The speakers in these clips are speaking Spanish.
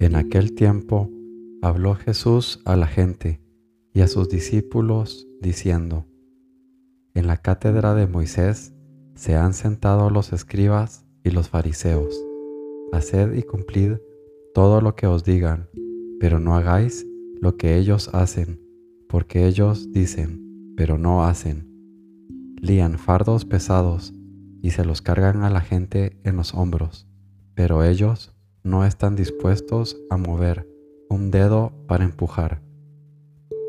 En aquel tiempo habló Jesús a la gente y a sus discípulos diciendo, En la cátedra de Moisés se han sentado los escribas y los fariseos. Haced y cumplid todo lo que os digan, pero no hagáis lo que ellos hacen, porque ellos dicen, pero no hacen. Lían fardos pesados y se los cargan a la gente en los hombros, pero ellos no están dispuestos a mover un dedo para empujar.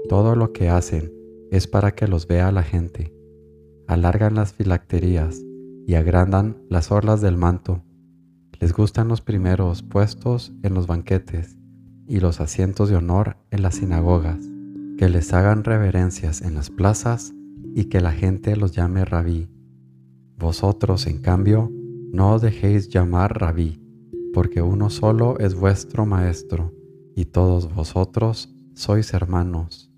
Todo lo que hacen es para que los vea la gente. Alargan las filacterías y agrandan las orlas del manto. Les gustan los primeros puestos en los banquetes y los asientos de honor en las sinagogas, que les hagan reverencias en las plazas y que la gente los llame rabí. Vosotros, en cambio, no os dejéis llamar rabí porque uno solo es vuestro Maestro, y todos vosotros sois hermanos.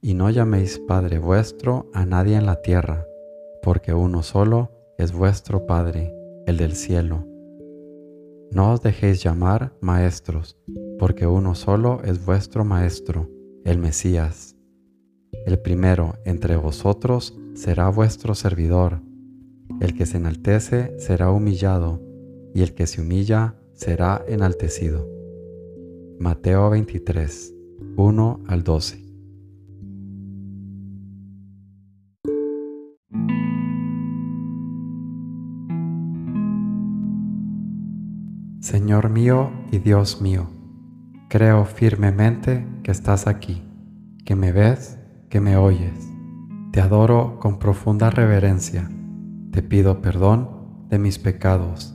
Y no llaméis Padre vuestro a nadie en la tierra, porque uno solo es vuestro Padre, el del cielo. No os dejéis llamar maestros, porque uno solo es vuestro Maestro, el Mesías. El primero entre vosotros será vuestro servidor. El que se enaltece será humillado y el que se humilla será enaltecido. Mateo 23, 1 al 12. Señor mío y Dios mío, creo firmemente que estás aquí, que me ves, que me oyes. Te adoro con profunda reverencia. Te pido perdón de mis pecados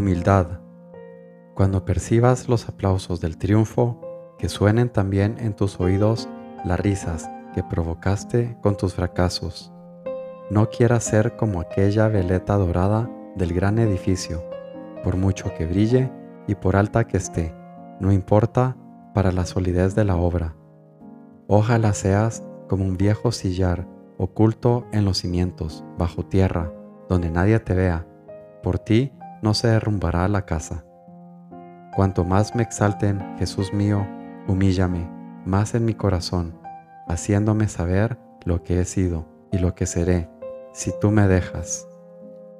Humildad. Cuando percibas los aplausos del triunfo, que suenen también en tus oídos las risas que provocaste con tus fracasos. No quieras ser como aquella veleta dorada del gran edificio, por mucho que brille y por alta que esté, no importa para la solidez de la obra. Ojalá seas como un viejo sillar oculto en los cimientos, bajo tierra, donde nadie te vea. Por ti no se derrumbará la casa. Cuanto más me exalten, Jesús mío, humíllame más en mi corazón, haciéndome saber lo que he sido y lo que seré, si tú me dejas.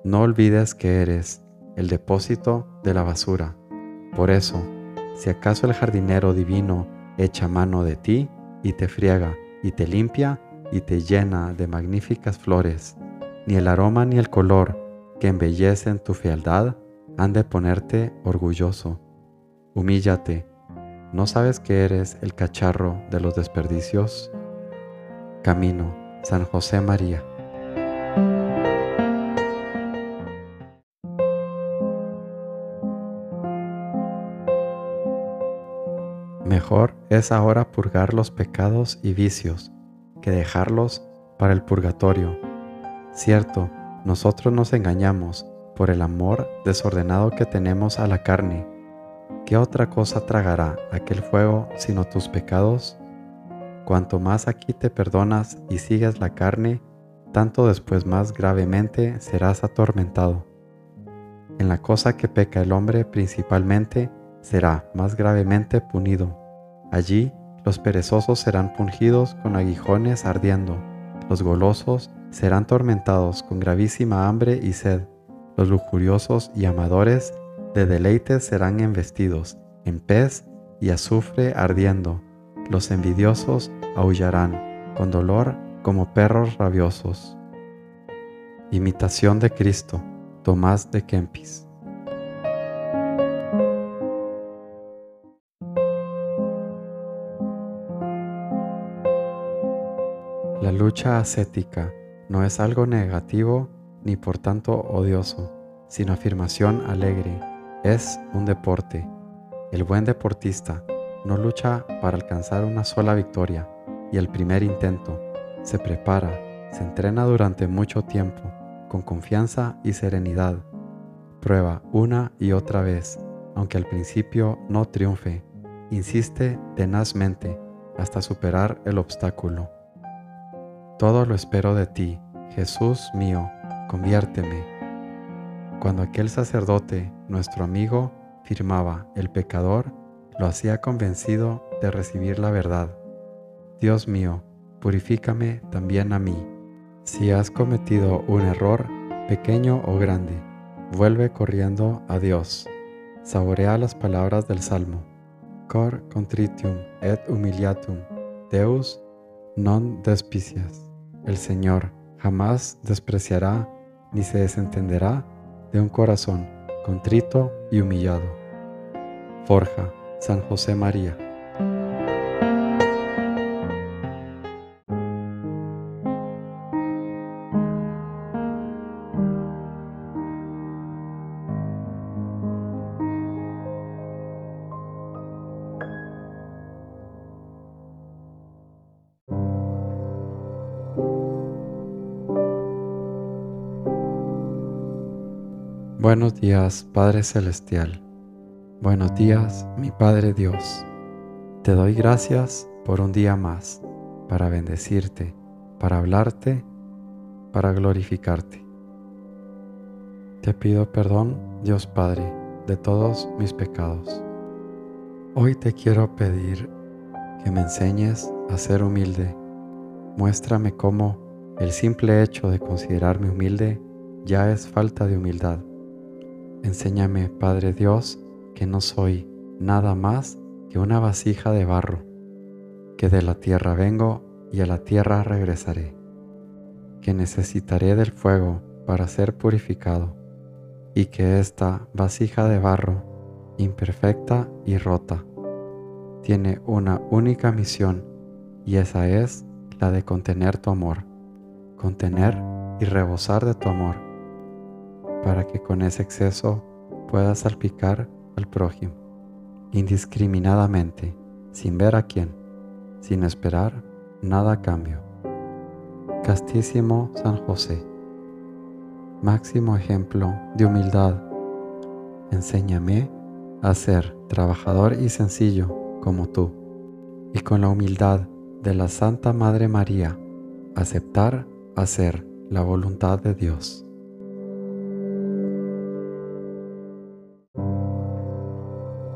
No olvides que eres el depósito de la basura. Por eso, si acaso el jardinero divino echa mano de ti y te friega y te limpia y te llena de magníficas flores, ni el aroma ni el color que embellecen tu fealdad han de ponerte orgulloso. Humíllate. ¿No sabes que eres el cacharro de los desperdicios? Camino, San José María. Mejor es ahora purgar los pecados y vicios que dejarlos para el purgatorio. Cierto, nosotros nos engañamos por el amor desordenado que tenemos a la carne. ¿Qué otra cosa tragará aquel fuego sino tus pecados? Cuanto más aquí te perdonas y sigues la carne, tanto después más gravemente serás atormentado. En la cosa que peca el hombre principalmente, será más gravemente punido. Allí los perezosos serán pungidos con aguijones ardiendo, los golosos serán tormentados con gravísima hambre y sed. Los lujuriosos y amadores de deleites serán embestidos en pez y azufre ardiendo. Los envidiosos aullarán con dolor como perros rabiosos. Imitación de Cristo, Tomás de Kempis. La lucha ascética no es algo negativo ni por tanto odioso, sino afirmación alegre. Es un deporte. El buen deportista no lucha para alcanzar una sola victoria y el primer intento. Se prepara, se entrena durante mucho tiempo, con confianza y serenidad. Prueba una y otra vez, aunque al principio no triunfe. Insiste tenazmente hasta superar el obstáculo. Todo lo espero de ti, Jesús mío, conviérteme. Cuando aquel sacerdote, nuestro amigo, firmaba el pecador, lo hacía convencido de recibir la verdad. Dios mío, purifícame también a mí. Si has cometido un error, pequeño o grande, vuelve corriendo a Dios. Saborea las palabras del Salmo. Cor contritium et humiliatum, Deus non despicias. El Señor jamás despreciará ni se desentenderá de un corazón contrito y humillado. Forja, San José María. Buenos días, Padre Celestial. Buenos días, mi Padre Dios. Te doy gracias por un día más, para bendecirte, para hablarte, para glorificarte. Te pido perdón, Dios Padre, de todos mis pecados. Hoy te quiero pedir que me enseñes a ser humilde. Muéstrame cómo el simple hecho de considerarme humilde ya es falta de humildad Enséñame, Padre Dios, que no soy nada más que una vasija de barro, que de la tierra vengo y a la tierra regresaré, que necesitaré del fuego para ser purificado, y que esta vasija de barro, imperfecta y rota, tiene una única misión, y esa es la de contener tu amor, contener y rebosar de tu amor para que con ese exceso pueda salpicar al prójimo, indiscriminadamente, sin ver a quién, sin esperar nada a cambio. Castísimo San José, máximo ejemplo de humildad, enséñame a ser trabajador y sencillo como tú, y con la humildad de la Santa Madre María, aceptar hacer la voluntad de Dios.